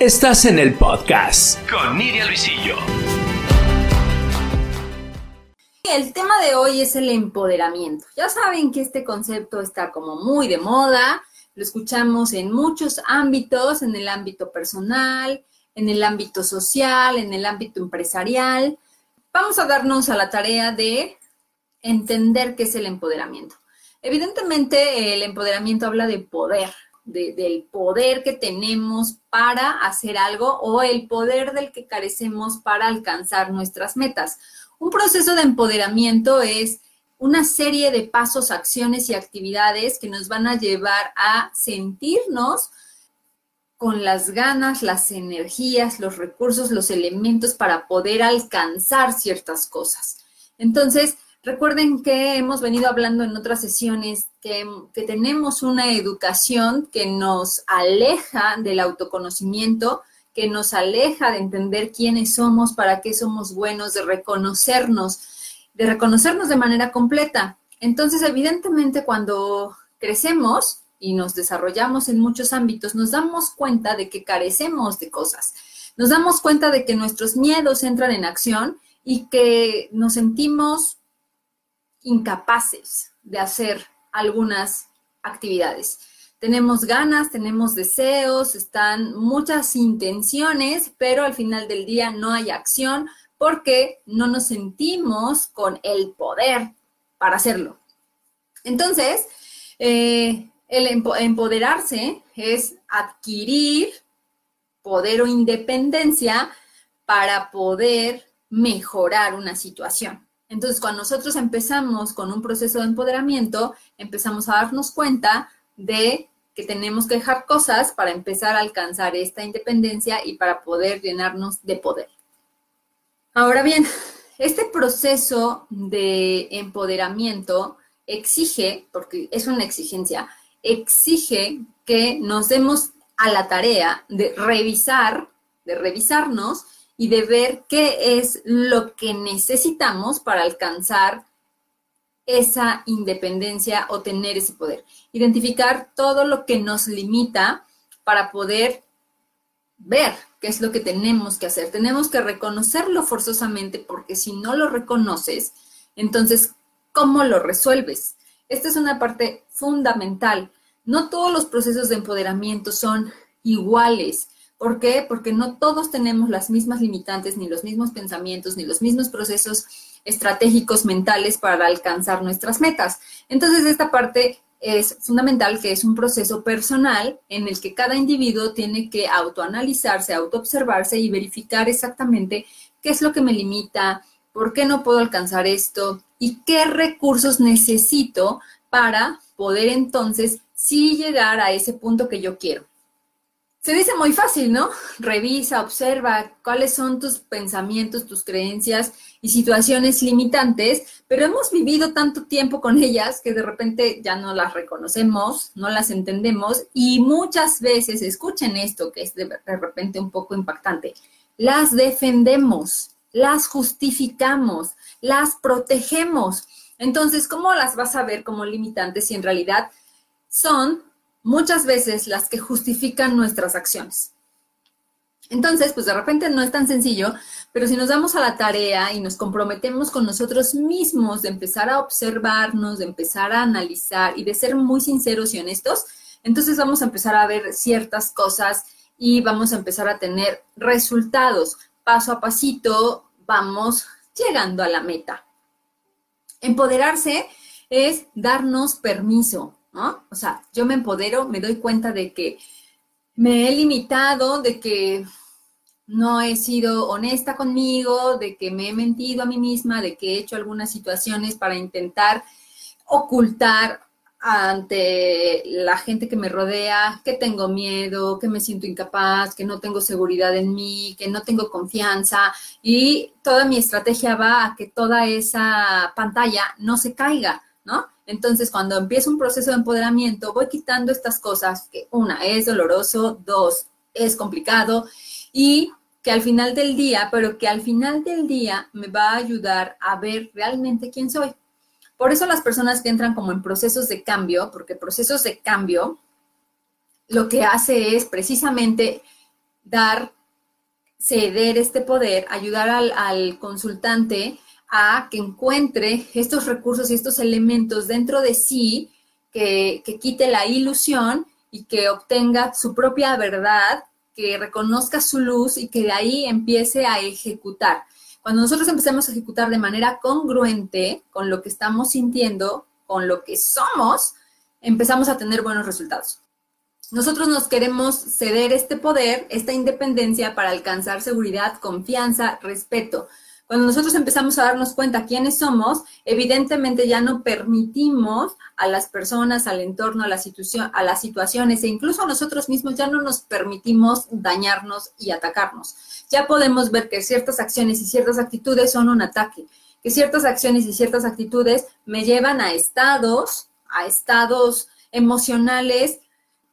Estás en el podcast con Nidia Luisillo. El tema de hoy es el empoderamiento. Ya saben que este concepto está como muy de moda, lo escuchamos en muchos ámbitos, en el ámbito personal, en el ámbito social, en el ámbito empresarial. Vamos a darnos a la tarea de entender qué es el empoderamiento. Evidentemente, el empoderamiento habla de poder, del poder que tenemos para hacer algo o el poder del que carecemos para alcanzar nuestras metas. Un proceso de empoderamiento es una serie de pasos, acciones y actividades que nos van a llevar a sentirnos con las ganas, las energías, los recursos, los elementos para poder alcanzar ciertas cosas. Entonces, Recuerden que hemos venido hablando en otras sesiones que, tenemos una educación que nos aleja del autoconocimiento, que nos aleja de entender quiénes somos, para qué somos buenos, de reconocernos, de reconocernos de manera completa. Entonces, evidentemente, cuando crecemos y nos desarrollamos en muchos ámbitos, nos damos cuenta de que carecemos de cosas. Nos damos cuenta de que nuestros miedos entran en acción y que nos sentimos incapaces de hacer algunas actividades. Tenemos ganas, tenemos deseos, están muchas intenciones, pero al final del día no hay acción porque no nos sentimos con el poder para hacerlo. Entonces, eh, el empoderarse es adquirir poder o independencia para poder mejorar una situación. Entonces, cuando nosotros empezamos con un proceso de empoderamiento, empezamos a darnos cuenta de que tenemos que dejar cosas para empezar a alcanzar esta independencia y para poder llenarnos de poder. Ahora bien, este proceso de empoderamiento exige, porque es una exigencia, exige que nos demos a la tarea de revisar, de revisarnos y de ver qué es lo que necesitamos para alcanzar esa independencia o tener ese poder. Identificar todo lo que nos limita para poder ver qué es lo que tenemos que hacer. Tenemos que reconocerlo forzosamente porque si no lo reconoces, entonces, ¿cómo lo resuelves? Esta es una parte fundamental. No todos los procesos de empoderamiento son iguales. ¿Por qué? Porque no todos tenemos las mismas limitantes, ni los mismos pensamientos, ni los mismos procesos estratégicos mentales para alcanzar nuestras metas. Entonces, esta parte es fundamental que es un proceso personal en el que cada individuo tiene que autoanalizarse, autoobservarse y verificar exactamente qué es lo que me limita, por qué no puedo alcanzar esto y qué recursos necesito para poder entonces sí llegar a ese punto que yo quiero. Se dice muy fácil, ¿no? Revisa, observa cuáles son tus pensamientos, tus creencias y situaciones limitantes, pero hemos vivido tanto tiempo con ellas que de repente ya no las reconocemos, no las entendemos y muchas veces, escuchen esto que es de, repente un poco impactante, las defendemos, las justificamos, las protegemos. Entonces, ¿cómo las vas a ver como limitantes si en realidad son muchas veces las que justifican nuestras acciones. Entonces, pues de repente no es tan sencillo, pero si nos damos a la tarea y nos comprometemos con nosotros mismos de empezar a observarnos, de empezar a analizar y de ser muy sinceros y honestos, entonces vamos a empezar a ver ciertas cosas y vamos a empezar a tener resultados. Paso a pasito vamos llegando a la meta. Empoderarse es darnos permiso, ¿no? O sea, yo me empodero, me doy cuenta de que me he limitado, de que no he sido honesta conmigo, de que me he mentido a mí misma, de que he hecho algunas situaciones para intentar ocultar ante la gente que me rodea, que tengo miedo, que me siento incapaz, que no tengo seguridad en mí, que no tengo confianza y toda mi estrategia va a que toda esa pantalla no se caiga, ¿no? Entonces, cuando empiezo un proceso de empoderamiento, voy quitando estas cosas que una es doloroso, dos es complicado y que al final del día, pero que al final del día me va a ayudar a ver realmente quién soy. Por eso las personas que entran como en procesos de cambio, porque procesos de cambio lo que hace es precisamente dar, ceder este poder, ayudar al, consultante a que encuentre estos recursos y estos elementos dentro de sí, que, que quite la ilusión y que obtenga su propia verdad, que reconozca su luz y que de ahí empiece a ejecutar. Cuando nosotros empecemos a ejecutar de manera congruente con lo que estamos sintiendo, con lo que somos, empezamos a tener buenos resultados. Nosotros nos queremos ceder este poder, esta independencia para alcanzar seguridad, confianza, respeto. Cuando nosotros empezamos a darnos cuenta quiénes somos, evidentemente ya no permitimos a las personas, al entorno, a, la situación, a las situaciones e incluso a nosotros mismos ya no nos permitimos dañarnos y atacarnos. Ya podemos ver que ciertas acciones y ciertas actitudes son un ataque, que ciertas acciones y ciertas actitudes me llevan a estados, a estados emocionales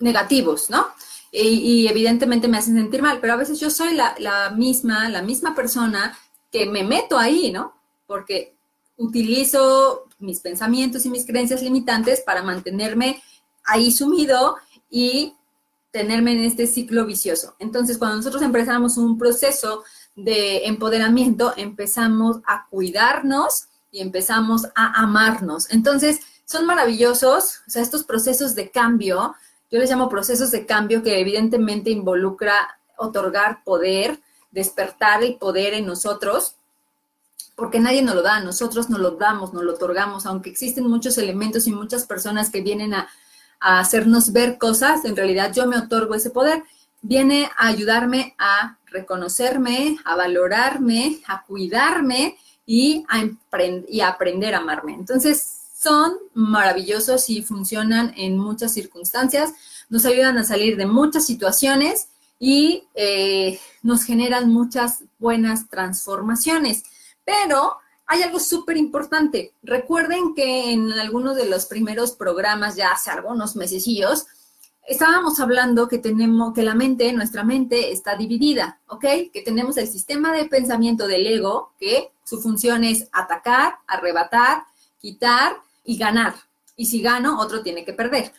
negativos, ¿no? Y, evidentemente me hacen sentir mal, pero a veces yo soy la, la misma, la misma persona que me meto ahí, ¿no? Porque utilizo mis pensamientos y mis creencias limitantes para mantenerme ahí sumido y tenerme en este ciclo vicioso. Entonces, cuando nosotros empezamos un proceso de empoderamiento, empezamos a cuidarnos y empezamos a amarnos. Entonces, son maravillosos, o sea, estos procesos de cambio, yo les llamo procesos de cambio que evidentemente involucra otorgar poder, despertar el poder en nosotros, porque nadie nos lo da, nosotros nos lo damos, nos lo otorgamos, aunque existen muchos elementos y muchas personas que vienen a, hacernos ver cosas, en realidad yo me otorgo ese poder, viene a ayudarme a reconocerme, a valorarme, a cuidarme y a, y a aprender a amarme. Entonces, son maravillosos y funcionan en muchas circunstancias, nos ayudan a salir de muchas situaciones y eh, nos generan muchas buenas transformaciones. Pero hay algo súper importante. Recuerden que en algunos de los primeros programas, ya hace algunos mesecillos, estábamos hablando que tenemos, que la mente, nuestra mente está dividida, ¿ok? Que tenemos el sistema de pensamiento del ego, que su función es atacar, arrebatar, quitar y ganar. Y si gano, otro tiene que perder.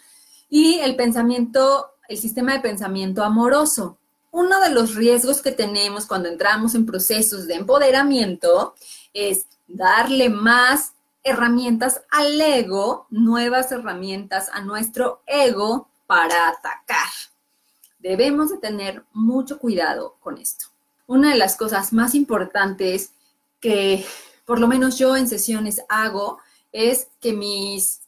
Y el pensamiento el sistema de pensamiento amoroso. Uno de los riesgos que tenemos cuando entramos en procesos de empoderamiento es darle más herramientas al ego, nuevas herramientas a nuestro ego para atacar. Debemos de tener mucho cuidado con esto. Una de las cosas más importantes que por lo menos yo en sesiones hago es que mis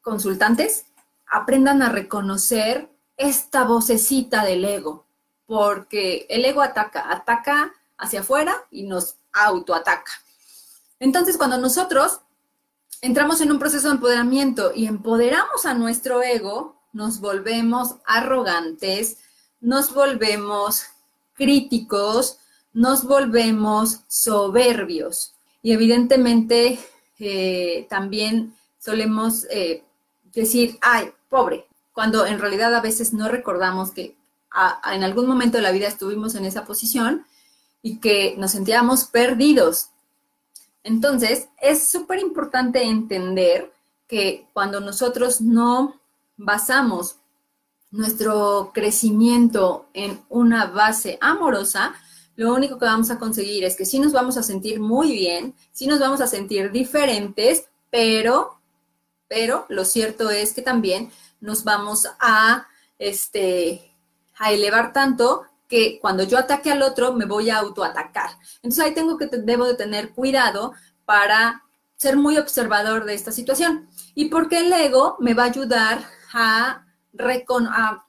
consultantes aprendan a reconocer esta vocecita del ego, porque el ego ataca, ataca hacia afuera y nos autoataca. Entonces, cuando nosotros entramos en un proceso de empoderamiento y empoderamos a nuestro ego, nos volvemos arrogantes, nos volvemos críticos, nos volvemos soberbios. Y evidentemente eh, también solemos eh, decir, ay, pobre, cuando en realidad a veces no recordamos que en algún momento de la vida estuvimos en esa posición y que nos sentíamos perdidos. Entonces, es súper importante entender que cuando nosotros no basamos nuestro crecimiento en una base amorosa, lo único que vamos a conseguir es que sí nos vamos a sentir muy bien, sí nos vamos a sentir diferentes, pero, pero lo cierto es que también nos vamos a, este, a elevar tanto que cuando yo ataque al otro me voy a autoatacar. Entonces ahí tengo que, debo de tener cuidado para ser muy observador de esta situación. Y porque el ego me va a ayudar a, a,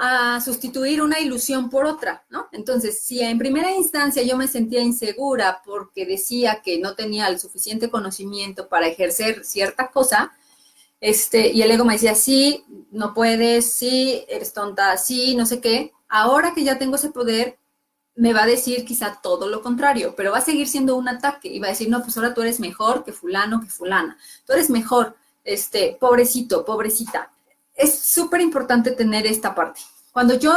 a, sustituir una ilusión por otra, ¿no? Entonces, si en primera instancia yo me sentía insegura porque decía que no tenía el suficiente conocimiento para ejercer cierta cosa, este, y el ego me decía, sí, no puedes, sí, eres tonta, sí, no sé qué. Ahora que ya tengo ese poder, me va a decir quizá todo lo contrario, pero va a seguir siendo un ataque y va a decir, no, pues ahora tú eres mejor que fulano, que fulana. Tú eres mejor, este, pobrecito, pobrecita. Es súper importante tener esta parte. Cuando yo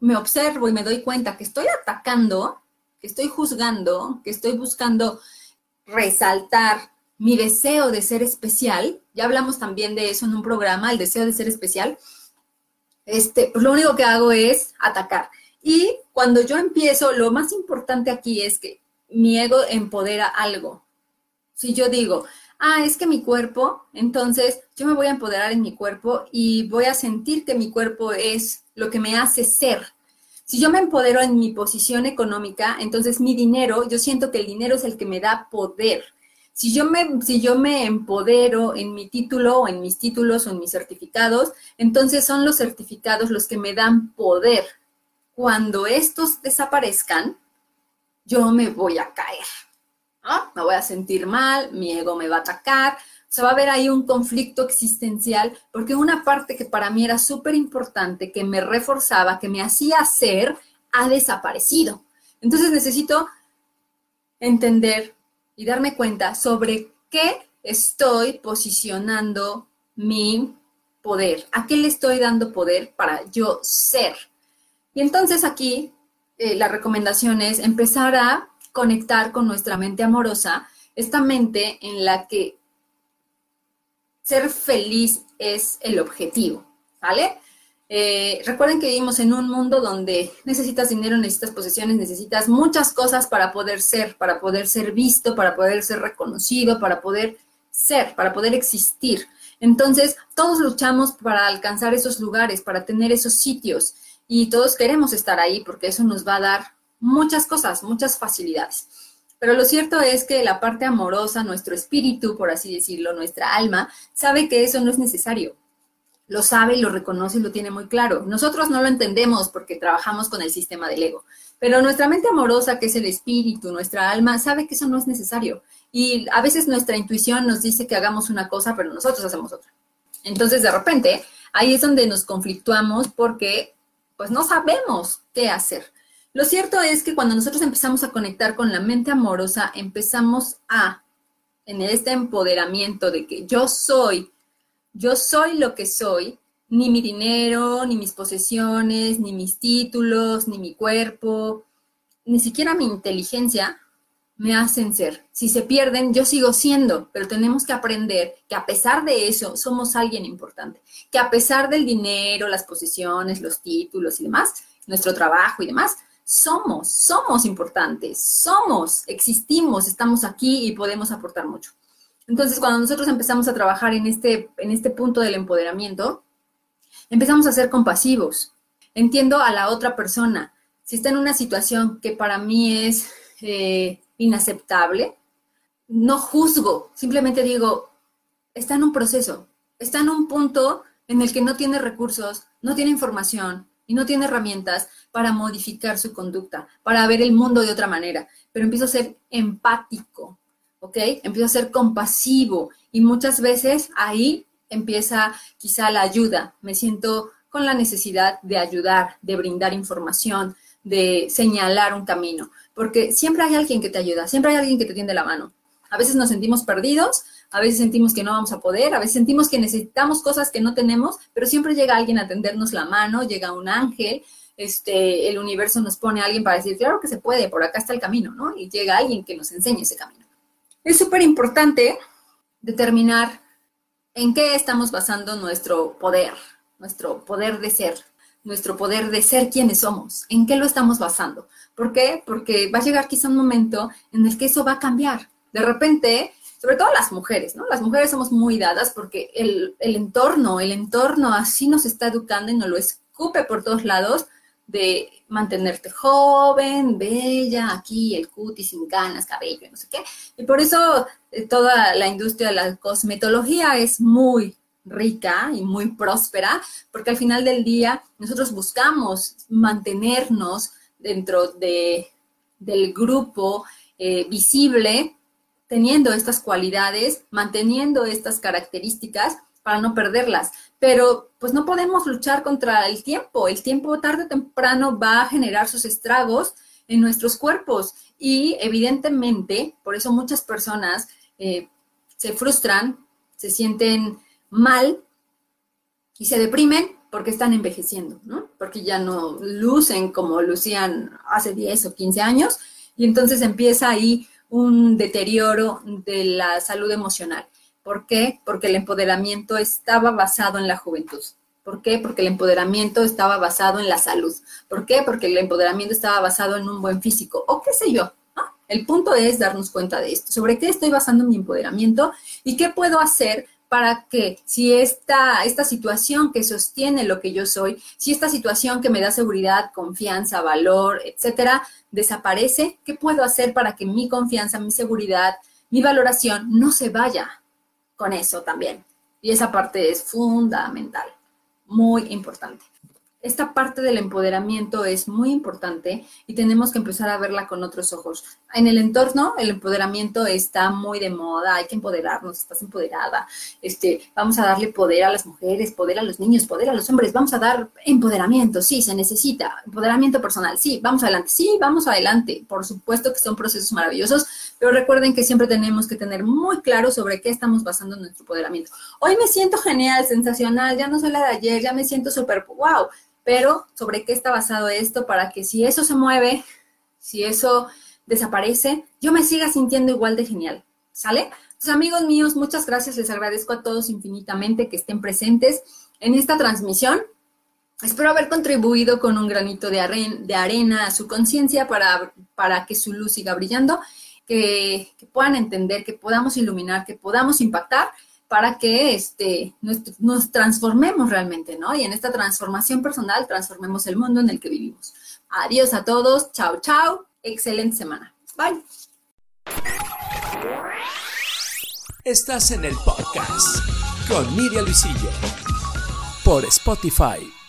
me observo y me doy cuenta que estoy atacando, que estoy juzgando, que estoy buscando resaltar mi deseo de ser especial, ya hablamos también de eso en un programa, el deseo de ser especial, este, pues lo único que hago es atacar. Y cuando yo empiezo, lo más importante aquí es que mi ego empodera algo. Si yo digo, ah, es que mi cuerpo, entonces yo me voy a empoderar en mi cuerpo y voy a sentir que mi cuerpo es lo que me hace ser. Si yo me empodero en mi posición económica, entonces mi dinero, yo siento que el dinero es el que me da poder. Si yo, me, si yo me empodero en mi título o en mis títulos o en mis certificados, entonces son los certificados los que me dan poder. Cuando estos desaparezcan, yo me voy a caer. Me voy a sentir mal, mi ego me va a atacar. O sea, va a haber ahí un conflicto existencial, porque una parte que para mí era súper importante, que me reforzaba, que me hacía ser, ha desaparecido. Entonces necesito entender y darme cuenta sobre qué estoy posicionando mi poder, a qué le estoy dando poder para yo ser. Y entonces aquí eh, la recomendación es empezar a conectar con nuestra mente amorosa, esta mente en la que ser feliz es el objetivo, ¿vale? Eh, recuerden que vivimos en un mundo donde necesitas dinero, necesitas posesiones, necesitas muchas cosas para poder ser, para poder ser visto, para poder ser reconocido, para poder ser, para poder existir. Entonces, todos luchamos para alcanzar esos lugares, para tener esos sitios y todos queremos estar ahí porque eso nos va a dar muchas cosas, muchas facilidades. Pero lo cierto es que la parte amorosa, nuestro espíritu, por así decirlo, nuestra alma, sabe que eso no es necesario lo sabe y lo reconoce y lo tiene muy claro. Nosotros no lo entendemos porque trabajamos con el sistema del ego, pero nuestra mente amorosa, que es el espíritu, nuestra alma, sabe que eso no es necesario. Y a veces nuestra intuición nos dice que hagamos una cosa, pero nosotros hacemos otra. Entonces, de repente, ahí es donde nos conflictuamos porque pues no sabemos qué hacer. Lo cierto es que cuando nosotros empezamos a conectar con la mente amorosa, empezamos a, en este empoderamiento de que yo soy yo soy lo que soy, ni mi dinero, ni mis posesiones, ni mis títulos, ni mi cuerpo, ni siquiera mi inteligencia me hacen ser. Si se pierden, yo sigo siendo, pero tenemos que aprender que a pesar de eso somos alguien importante, que a pesar del dinero, las posesiones, los títulos y demás, nuestro trabajo y demás, somos, somos importantes, somos, existimos, estamos aquí y podemos aportar mucho. Entonces, cuando nosotros empezamos a trabajar en este, en este punto del empoderamiento, empezamos a ser compasivos. Entiendo a la otra persona. Si está en una situación que para mí es eh, inaceptable, no juzgo, simplemente digo, está en un proceso, está en un punto en el que no tiene recursos, no tiene información y no tiene herramientas para modificar su conducta, para ver el mundo de otra manera, pero empiezo a ser empático, ¿ok? Empiezo a ser compasivo y muchas veces ahí empieza quizá la ayuda. Me siento con la necesidad de ayudar, de brindar información, de señalar un camino, porque siempre hay alguien que te ayuda, siempre hay alguien que te tiende la mano. A veces nos sentimos perdidos, a veces sentimos que no vamos a poder, a veces sentimos que necesitamos cosas que no tenemos, pero siempre llega alguien a tendernos la mano, llega un ángel, este, el universo nos pone a alguien para decir, claro que se puede, por acá está el camino, ¿no? Y llega alguien que nos enseñe ese camino. Es súper importante determinar en qué estamos basando nuestro poder, nuestro poder de ser, nuestro poder de ser quienes somos, en qué lo estamos basando. ¿Por qué? Porque va a llegar quizá un momento en el que eso va a cambiar. De repente, sobre todo las mujeres, ¿no? Las mujeres somos muy dadas porque el, el entorno, el entorno así nos está educando y nos lo escupe por todos lados de mantenerte joven, bella, aquí el cutis sin ganas, cabello, no sé qué. Y por eso eh, toda la industria de la cosmetología es muy rica y muy próspera, porque al final del día nosotros buscamos mantenernos dentro de, del grupo eh, visible, teniendo estas cualidades, manteniendo estas características para no perderlas. Pero pues no podemos luchar contra el tiempo. El tiempo tarde o temprano va a generar sus estragos en nuestros cuerpos y evidentemente, por eso muchas personas eh, se frustran, se sienten mal y se deprimen porque están envejeciendo, ¿no? Porque ya no lucen como lucían hace 10 o 15 años y entonces empieza ahí un deterioro de la salud emocional. ¿Por qué? Porque el empoderamiento estaba basado en la juventud. ¿Por qué? Porque el empoderamiento estaba basado en la salud. ¿Por qué? Porque el empoderamiento estaba basado en un buen físico o qué sé yo. El punto es darnos cuenta de esto, sobre qué estoy basando mi empoderamiento y qué puedo hacer para que si esta, esta situación que sostiene lo que yo soy, si esta situación que me da seguridad, confianza, valor, etcétera, desaparece, ¿qué puedo hacer para que mi confianza, mi seguridad, mi valoración no se vaya con eso también? Y esa parte es fundamental, muy importante esta parte del empoderamiento es muy importante y tenemos que empezar a verla con otros ojos. En el entorno, el empoderamiento está muy de moda, hay que empoderarnos, estás empoderada, este, vamos a darle poder a las mujeres, poder a los niños, poder a los hombres, vamos a dar empoderamiento, sí, se necesita, empoderamiento personal, sí, vamos adelante, sí, vamos adelante. Por supuesto que son procesos maravillosos, pero recuerden que siempre tenemos que tener muy claro sobre qué estamos basando nuestro empoderamiento. Hoy me siento genial, sensacional, ya no soy la de ayer, ya me siento súper, wow pero sobre qué está basado esto para que si eso se mueve, si eso desaparece, yo me siga sintiendo igual de genial. ¿Sale? Entonces, amigos míos, muchas gracias. Les agradezco a todos infinitamente que estén presentes en esta transmisión. Espero haber contribuido con un granito de, arena a su conciencia para, para que su luz siga brillando, que puedan entender, que podamos iluminar, que podamos impactar para que este, nos, transformemos realmente, ¿no? Y en esta transformación personal transformemos el mundo en el que vivimos. Adiós a todos, chao, chao, excelente semana. Bye. Estás en el podcast con Miriam Luisillo por Spotify.